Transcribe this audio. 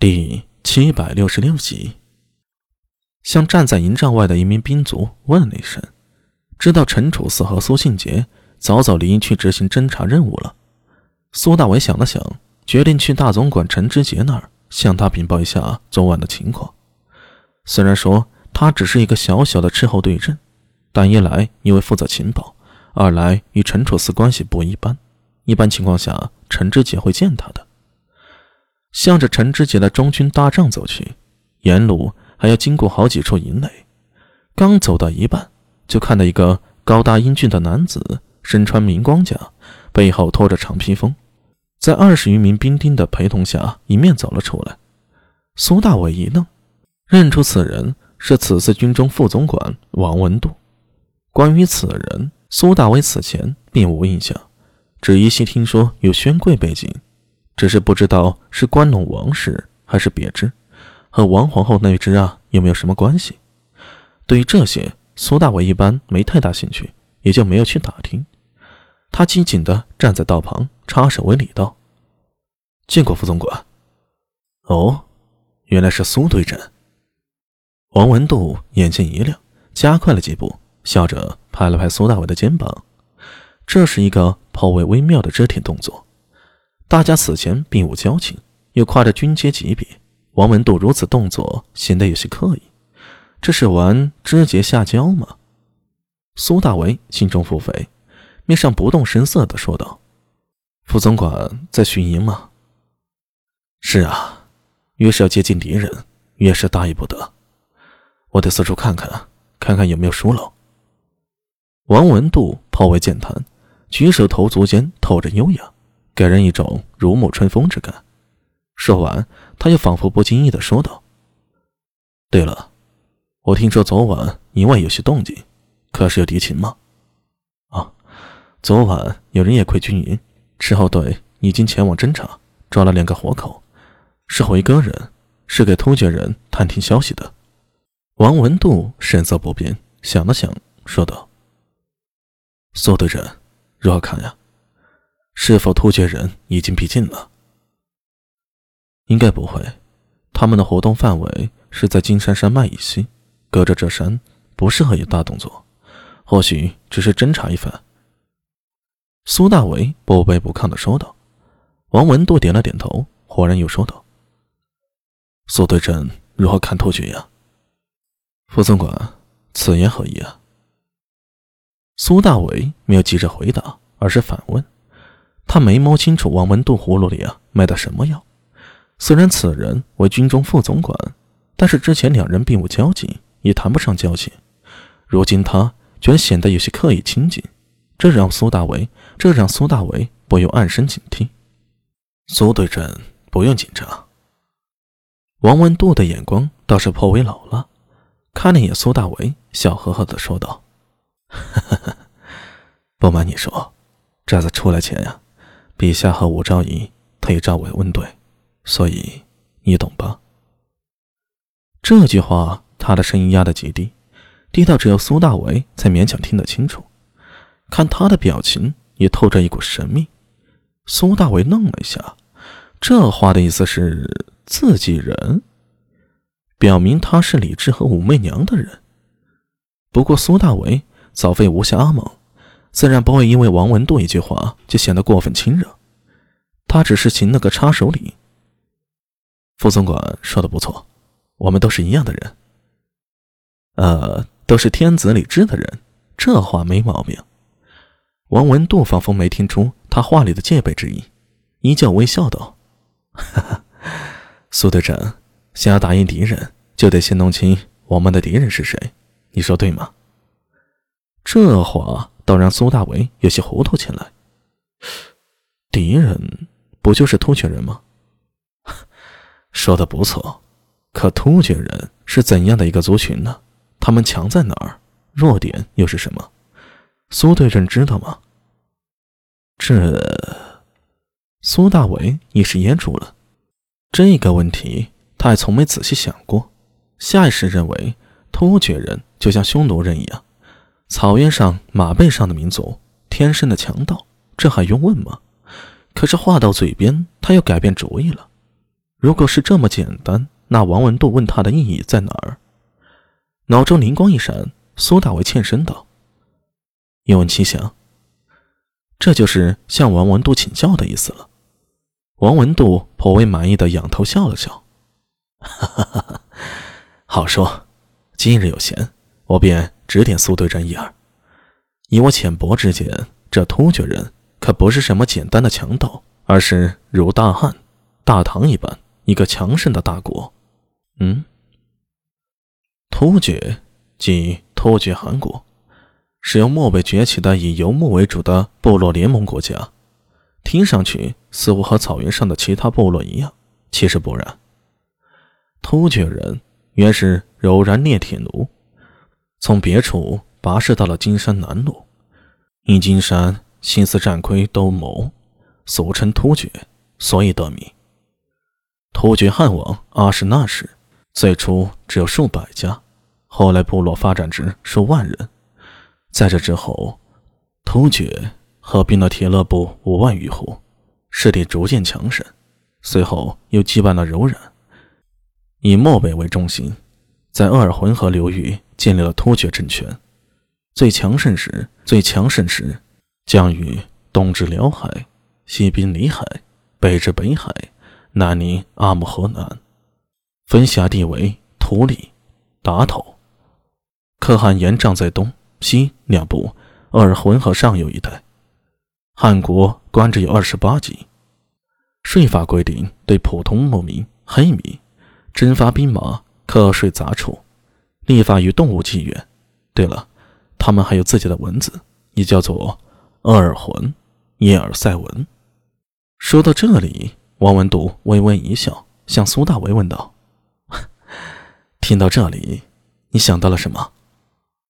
第七百六十六集，向站在营帐外的一名兵卒问了一声，知道陈楚四和苏信杰早早离去执行侦查任务了。苏大伟想了想，决定去大总管陈之杰那儿向他禀报一下昨晚的情况。虽然说他只是一个小小的斥候对阵，但一来因为负责情报，二来与陈楚四关系不一般，一般情况下陈之杰会见他的。向着陈之杰的中军大帐走去，沿路还要经过好几处营垒。刚走到一半，就看到一个高大英俊的男子，身穿明光甲，背后拖着长披风，在二十余名兵丁的陪同下迎面走了出来。苏大伟一愣，认出此人是此次军中副总管王文度。关于此人，苏大伟此前并无印象，只依稀听说有宣贵背景。只是不知道是关陇王室还是别支，和王皇后那一支啊有没有什么关系？对于这些，苏大伟一般没太大兴趣，也就没有去打听。他紧紧地站在道旁，插手为礼道：“见过副总管。”“哦，原来是苏队长。”王文度眼前一亮，加快了几步，笑着拍了拍苏大伟的肩膀。这是一个颇为微妙的肢体动作。大家此前并无交情，又跨着军阶级别，王文度如此动作显得有些刻意，这是玩肢节下交吗？苏大为心中腹诽，面上不动声色地说道：“副总管在巡营吗？”“是啊，越是要接近敌人，越是大意不得。我得四处看看，看看有没有疏漏。”王文度颇为健谈，举手投足间透着优雅。给人一种如沐春风之感。说完，他又仿佛不经意的说道：“对了，我听说昨晚营外有些动静，可是有敌情吗？”“啊，昨晚有人夜窥军营，斥候队已经前往侦查，抓了两个活口，是回歌人，是给突厥人探听消息的。”王文度神色不变，想了想，说道：“苏队长，如何看呀？”是否突厥人已经逼近了？应该不会，他们的活动范围是在金山山脉以西，隔着这山，不适合有大动作。或许只是侦查一番。苏大为不卑不亢地说道。王文度点了点头，忽然又说道：“苏队长如何看突厥呀？”副总管，此言何意啊？苏大为没有急着回答，而是反问。他没摸清楚王文渡葫芦里啊卖的什么药。虽然此人为军中副总管，但是之前两人并无交集，也谈不上交情。如今他居然显得有些刻意亲近，这让苏大为这让苏大为不由暗生警惕。苏队长不用紧张。王文渡的眼光倒是颇为老辣，看了一眼苏大为，笑呵呵地说道：“不瞒你说，这次出来前呀。”陛下和武昭仪特召为问对，所以你懂吧？这句话，他的声音压得极低，低到只有苏大为才勉强听得清楚。看他的表情，也透着一股神秘。苏大为愣了一下，这话的意思是自己人，表明他是李治和武媚娘的人。不过苏大为早废无暇阿蒙。自然不会因为王文度一句话就显得过分亲热，他只是行了个插手礼。副总管说的不错，我们都是一样的人，呃，都是天子李治的人，这话没毛病。王文度仿佛没听出他话里的戒备之意，依旧微笑道：“哈哈，苏队长，想要打赢敌人，就得先弄清我们的敌人是谁，你说对吗？”这话。倒让苏大为有些糊涂起来。敌人不就是突厥人吗？说的不错，可突厥人是怎样的一个族群呢？他们强在哪儿？弱点又是什么？苏队长知道吗？这苏大为一时噎住了。这个问题他还从没仔细想过，下意识认为突厥人就像匈奴人一样。草原上马背上的民族，天生的强盗，这还用问吗？可是话到嘴边，他又改变主意了。如果是这么简单，那王文度问他的意义在哪儿？脑中灵光一闪，苏大为欠身道：“叶问七想，这就是向王文度请教的意思了。”王文度颇为满意的仰头笑了笑：“哈哈哈哈好说，今日有闲，我便指点苏队长一二。以我浅薄之见，这突厥人可不是什么简单的强盗，而是如大汉、大唐一般一个强盛的大国。嗯，突厥即突厥汗国，是由漠北崛起的以游牧为主的部落联盟国家。”听上去似乎和草原上的其他部落一样，其实不然。突厥人原是柔然炼铁奴，从别处跋涉到了金山南麓，因金山心思战魁都谋，俗称突厥，所以得名。突厥汉王阿史那氏最初只有数百家，后来部落发展至数万人，在这之后，突厥。合并了铁勒部五万余户，势力逐渐强盛。随后又羁绊了柔然，以漠北为中心，在鄂尔浑河流域建立了突厥政权。最强盛时，最强盛时，将于东至辽海，西濒里海，北至北海，南临阿姆河南，分辖地为图里、达头。可汗延帐在东西两部鄂尔浑河上游一带。汉国官制有二十八级，税法规定对普通牧民、黑民征发兵马瞌睡杂处，立法与动物纪元。对了，他们还有自己的文字，也叫做厄尔魂、耶尔塞文。说到这里，王文读微微一笑，向苏大为问道：“ 听到这里，你想到了什么？”